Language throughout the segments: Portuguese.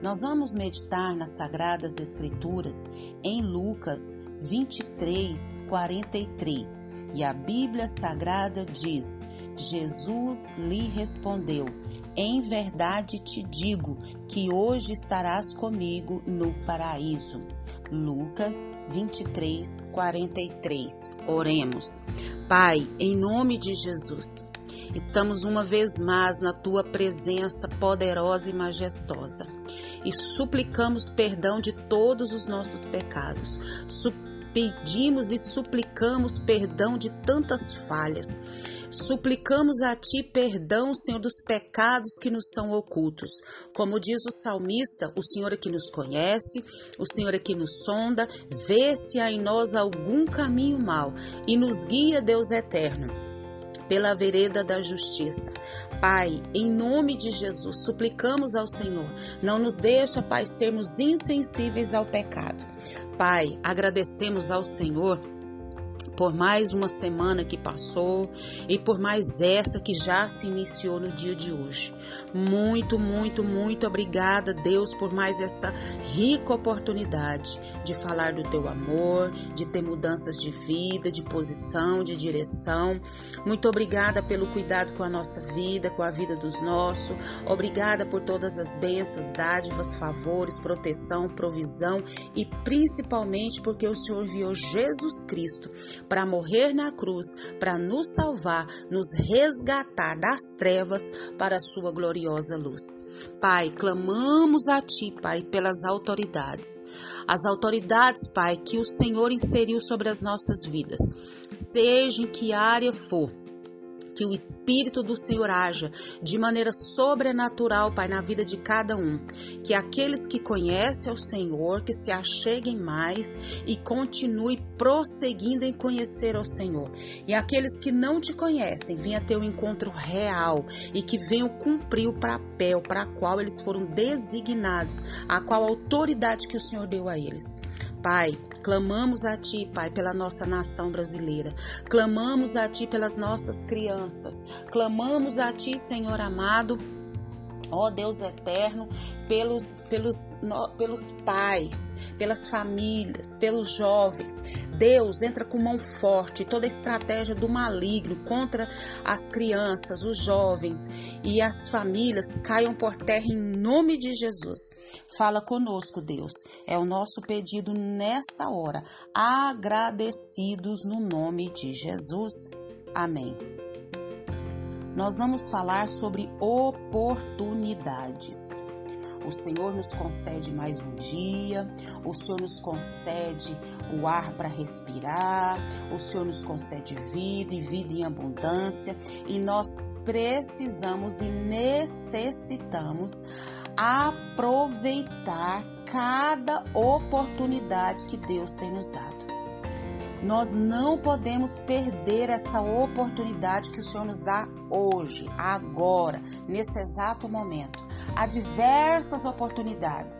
Nós vamos meditar nas Sagradas Escrituras em Lucas 23, 43. E a Bíblia Sagrada diz: Jesus lhe respondeu: Em verdade te digo que hoje estarás comigo no paraíso. Lucas 23, 43. Oremos. Pai, em nome de Jesus, estamos uma vez mais na tua presença poderosa e majestosa e suplicamos perdão de todos os nossos pecados. Pedimos e suplicamos perdão de tantas falhas. Suplicamos a Ti perdão, Senhor, dos pecados que nos são ocultos. Como diz o salmista, o Senhor é que nos conhece, o Senhor é que nos sonda, vê se há em nós algum caminho mau e nos guia, Deus eterno pela vereda da justiça. Pai, em nome de Jesus, suplicamos ao Senhor, não nos deixa, Pai, sermos insensíveis ao pecado. Pai, agradecemos ao Senhor por mais uma semana que passou e por mais essa que já se iniciou no dia de hoje. Muito, muito, muito obrigada, Deus, por mais essa rica oportunidade de falar do teu amor, de ter mudanças de vida, de posição, de direção. Muito obrigada pelo cuidado com a nossa vida, com a vida dos nossos. Obrigada por todas as bênçãos, dádivas, favores, proteção, provisão e principalmente porque o Senhor viu Jesus Cristo para morrer na cruz, para nos salvar, nos resgatar das trevas para a sua gloriosa luz. Pai, clamamos a Ti, Pai, pelas autoridades. As autoridades, Pai, que o Senhor inseriu sobre as nossas vidas, seja em que área for que o Espírito do Senhor haja de maneira sobrenatural, Pai, na vida de cada um. Que aqueles que conhecem o Senhor, que se acheguem mais e continue prosseguindo em conhecer ao Senhor. E aqueles que não te conhecem, venham ter um encontro real e que venham cumprir o papel para qual eles foram designados, a qual autoridade que o Senhor deu a eles. Pai, clamamos a Ti, Pai, pela nossa nação brasileira. Clamamos a Ti pelas nossas crianças. Clamamos a Ti, Senhor amado ó Deus eterno, pelos, pelos, no, pelos pais, pelas famílias, pelos jovens. Deus entra com mão forte, toda a estratégia do maligno contra as crianças, os jovens e as famílias caiam por terra em nome de Jesus. Fala conosco, Deus. É o nosso pedido nessa hora, agradecidos no nome de Jesus. Amém nós vamos falar sobre oportunidades. O Senhor nos concede mais um dia, o Senhor nos concede o ar para respirar, o Senhor nos concede vida e vida em abundância, e nós precisamos e necessitamos aproveitar cada oportunidade que Deus tem nos dado. Nós não podemos perder essa oportunidade que o Senhor nos dá hoje, agora, nesse exato momento. Há diversas oportunidades.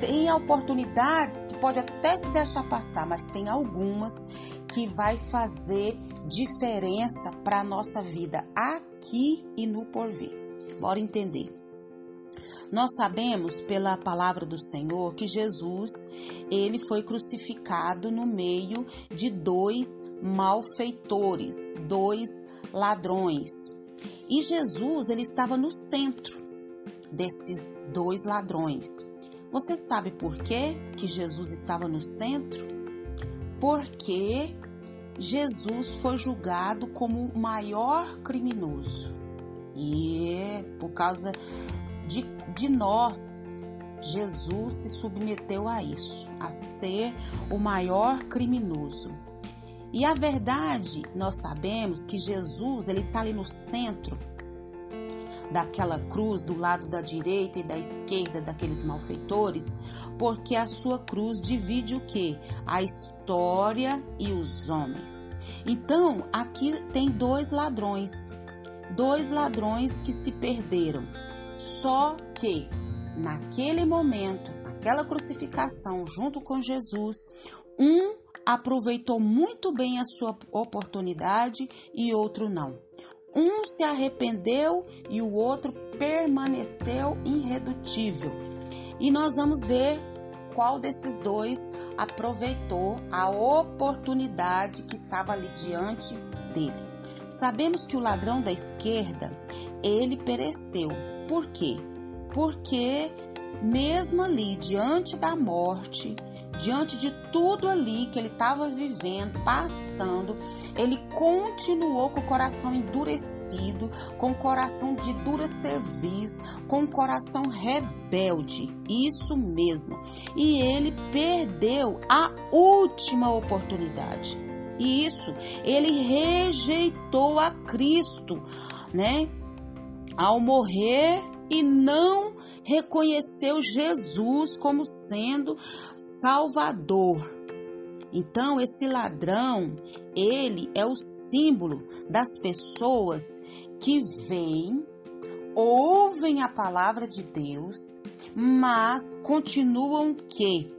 Tem oportunidades que pode até se deixar passar, mas tem algumas que vai fazer diferença para a nossa vida aqui e no porvir. Bora entender. Nós sabemos pela palavra do Senhor que Jesus, ele foi crucificado no meio de dois malfeitores, dois ladrões. E Jesus, ele estava no centro desses dois ladrões. Você sabe por quê que Jesus estava no centro? Porque Jesus foi julgado como o maior criminoso. E é por causa de, de nós, Jesus se submeteu a isso, a ser o maior criminoso. E a verdade, nós sabemos que Jesus, ele está ali no centro daquela cruz do lado da direita e da esquerda daqueles malfeitores, porque a sua cruz divide o que? A história e os homens. Então, aqui tem dois ladrões, dois ladrões que se perderam. Só que naquele momento, naquela crucificação junto com Jesus, um aproveitou muito bem a sua oportunidade e outro não. Um se arrependeu e o outro permaneceu irredutível. E nós vamos ver qual desses dois aproveitou a oportunidade que estava ali diante dele. Sabemos que o ladrão da esquerda, ele pereceu. Por quê? Porque mesmo ali diante da morte, diante de tudo ali que ele estava vivendo, passando, ele continuou com o coração endurecido, com o coração de dura cerviz, com o coração rebelde. Isso mesmo. E ele perdeu a última oportunidade. E isso, ele rejeitou a Cristo, né? Ao morrer e não reconheceu Jesus como sendo Salvador. Então, esse ladrão, ele é o símbolo das pessoas que vêm, ouvem a palavra de Deus, mas continuam que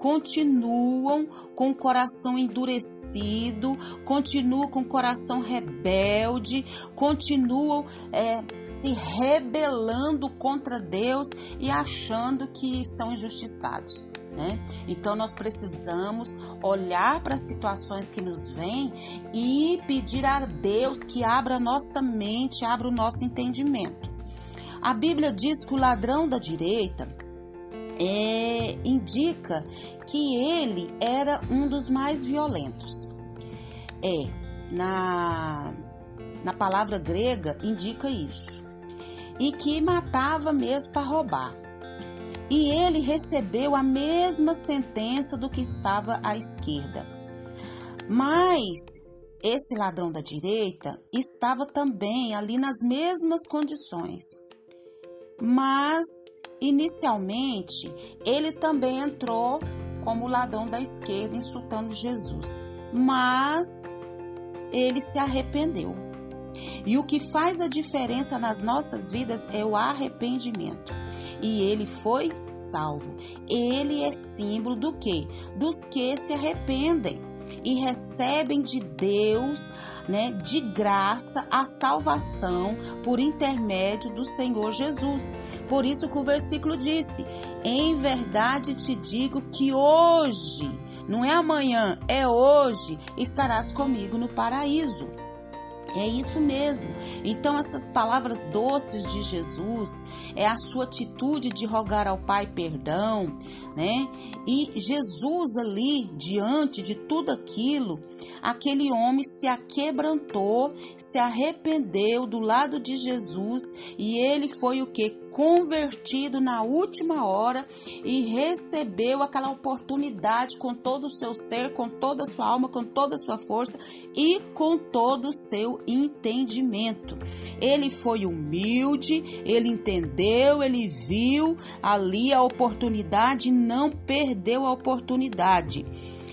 continuam com o coração endurecido, continuam com o coração rebelde, continuam é, se rebelando contra Deus e achando que são injustiçados. Né? Então nós precisamos olhar para as situações que nos vêm e pedir a Deus que abra a nossa mente, abra o nosso entendimento. A Bíblia diz que o ladrão da direita é, indica que ele era um dos mais violentos. É, na, na palavra grega indica isso. E que matava mesmo para roubar. E ele recebeu a mesma sentença do que estava à esquerda. Mas esse ladrão da direita estava também ali nas mesmas condições. Mas Inicialmente, ele também entrou como ladrão da esquerda, insultando Jesus, mas ele se arrependeu. E o que faz a diferença nas nossas vidas é o arrependimento. E ele foi salvo. Ele é símbolo do que? Dos que se arrependem e recebem de Deus, né, de graça a salvação por intermédio do Senhor Jesus. Por isso que o versículo disse: "Em verdade te digo que hoje, não é amanhã, é hoje, estarás comigo no paraíso." É isso mesmo. Então, essas palavras doces de Jesus é a sua atitude de rogar ao Pai perdão, né? E Jesus ali, diante de tudo aquilo, aquele homem se aquebrantou, se arrependeu do lado de Jesus e ele foi o que? Convertido na última hora e recebeu aquela oportunidade com todo o seu ser, com toda a sua alma, com toda a sua força e com todo o seu entendimento. Ele foi humilde, ele entendeu, ele viu ali a oportunidade não perdeu a oportunidade.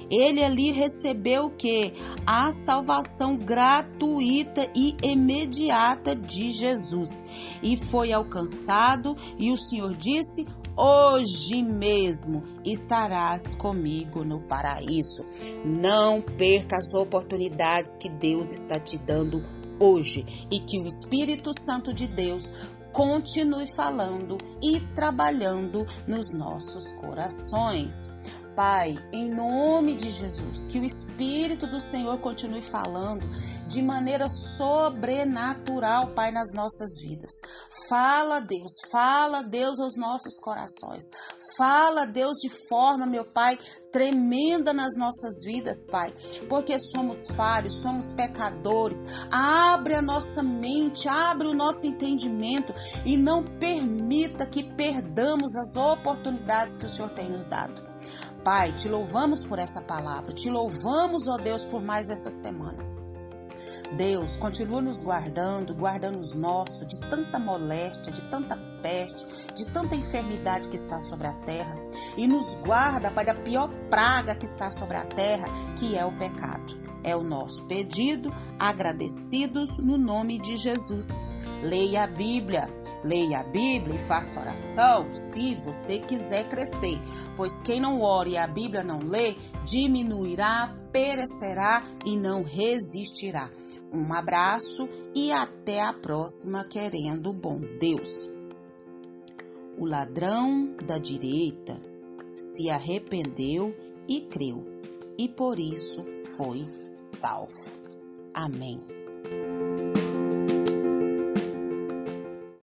Ele ali recebeu o que? A salvação gratuita e imediata de Jesus. E foi alcançado, e o Senhor disse: Hoje mesmo estarás comigo no paraíso. Não perca as oportunidades que Deus está te dando hoje e que o Espírito Santo de Deus continue falando e trabalhando nos nossos corações. Pai, em nome de Jesus, que o Espírito do Senhor continue falando de maneira sobrenatural, Pai, nas nossas vidas. Fala, Deus, fala, Deus, aos nossos corações. Fala, Deus, de forma, meu Pai, tremenda nas nossas vidas, Pai, porque somos falhos, somos pecadores. Abre a nossa mente, abre o nosso entendimento e não permita que perdamos as oportunidades que o Senhor tem nos dado. Pai, te louvamos por essa palavra, te louvamos, ó Deus, por mais essa semana. Deus, continua nos guardando, guardando os nossos de tanta moléstia, de tanta peste, de tanta enfermidade que está sobre a terra. E nos guarda, Pai, da pior praga que está sobre a terra, que é o pecado. É o nosso pedido, agradecidos no nome de Jesus. Leia a Bíblia. Leia a Bíblia e faça oração se você quiser crescer. Pois quem não ora e a Bíblia não lê, diminuirá, perecerá e não resistirá. Um abraço e até a próxima, querendo bom Deus. O ladrão da direita se arrependeu e creu, e por isso foi salvo. Amém.